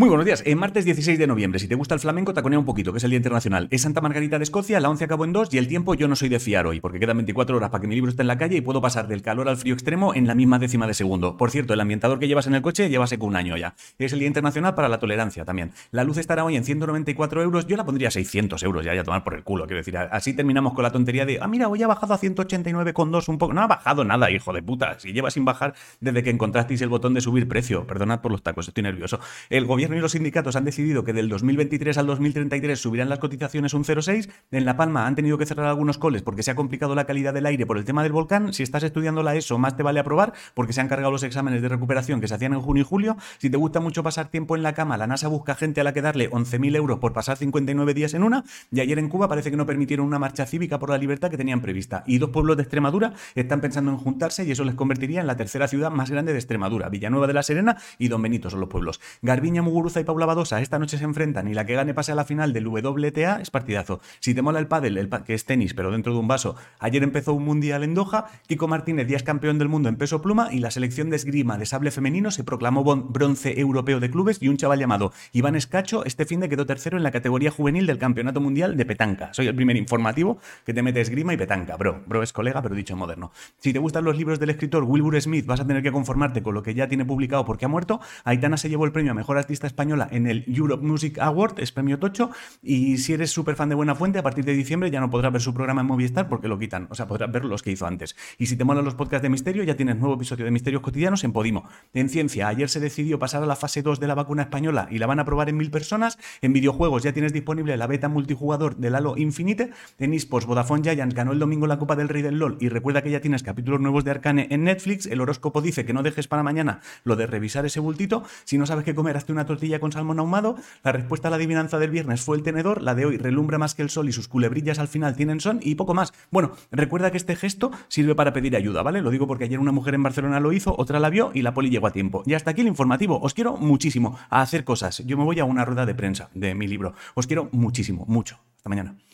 Muy buenos días. En martes 16 de noviembre, si te gusta el flamenco, taconea un poquito, que es el Día Internacional. Es Santa Margarita de Escocia, la 11 acabó en 2 y el tiempo yo no soy de fiar hoy, porque quedan 24 horas para que mi libro esté en la calle y puedo pasar del calor al frío extremo en la misma décima de segundo. Por cierto, el ambientador que llevas en el coche lleva seco un año ya. Es el Día Internacional para la Tolerancia también. La luz estará hoy en 194 euros, yo la pondría a 600 euros ya, ya tomar por el culo. Quiero decir, así terminamos con la tontería de, ah, mira, hoy ha bajado a 189,2 un poco. No ha bajado nada, hijo de puta. Si lleva sin bajar desde que encontrasteis el botón de subir precio. Perdonad por los tacos, estoy nervioso. El gobierno y los sindicatos han decidido que del 2023 al 2033 subirán las cotizaciones un 0,6. En La Palma han tenido que cerrar algunos coles porque se ha complicado la calidad del aire por el tema del volcán. Si estás estudiando la ESO, más te vale aprobar porque se han cargado los exámenes de recuperación que se hacían en junio y julio. Si te gusta mucho pasar tiempo en la cama, la NASA busca gente a la que darle 11.000 euros por pasar 59 días en una. Y ayer en Cuba parece que no permitieron una marcha cívica por la libertad que tenían prevista. Y dos pueblos de Extremadura están pensando en juntarse y eso les convertiría en la tercera ciudad más grande de Extremadura. Villanueva de la Serena y Don Benito son los pueblos. Garbiña, Muguruza y Paula Badosa esta noche se enfrentan y la que gane pase a la final del WTA es partidazo. Si te mola el pádel, el que es tenis, pero dentro de un vaso, ayer empezó un mundial en Doha, Kiko Martínez ya es campeón del mundo en peso pluma y la selección de esgrima de sable femenino se proclamó bronce europeo de clubes y un chaval llamado Iván Escacho este fin de quedó tercero en la categoría juvenil del Campeonato Mundial de Petanca. Soy el primer informativo que te mete esgrima y petanca, bro. Bro es colega, pero dicho moderno. Si te gustan los libros del escritor Wilbur Smith, vas a tener que conformarte con lo que ya tiene publicado porque ha muerto. Aitana se llevó el premio a Mejor Española en el Europe Music Award, es premio Tocho, y si eres súper fan de Buena Fuente, a partir de diciembre ya no podrás ver su programa en Movistar porque lo quitan, o sea, podrás ver los que hizo antes. Y si te molan los podcasts de misterio, ya tienes nuevo episodio de Misterios Cotidianos en Podimo. En ciencia, ayer se decidió pasar a la fase 2 de la vacuna española y la van a probar en mil personas. En videojuegos ya tienes disponible la beta multijugador del Halo Infinite. En esports, Vodafone Giants ganó el domingo la Copa del Rey del LOL y recuerda que ya tienes capítulos nuevos de Arcane en Netflix. El horóscopo dice que no dejes para mañana lo de revisar ese bultito. Si no sabes qué comer, hazte una tortilla con salmón ahumado. La respuesta a la adivinanza del viernes fue el tenedor, la de hoy relumbra más que el sol y sus culebrillas al final tienen son y poco más. Bueno, recuerda que este gesto sirve para pedir ayuda, ¿vale? Lo digo porque ayer una mujer en Barcelona lo hizo, otra la vio y la poli llegó a tiempo. Y hasta aquí el informativo. Os quiero muchísimo a hacer cosas. Yo me voy a una rueda de prensa de mi libro. Os quiero muchísimo, mucho. Hasta mañana.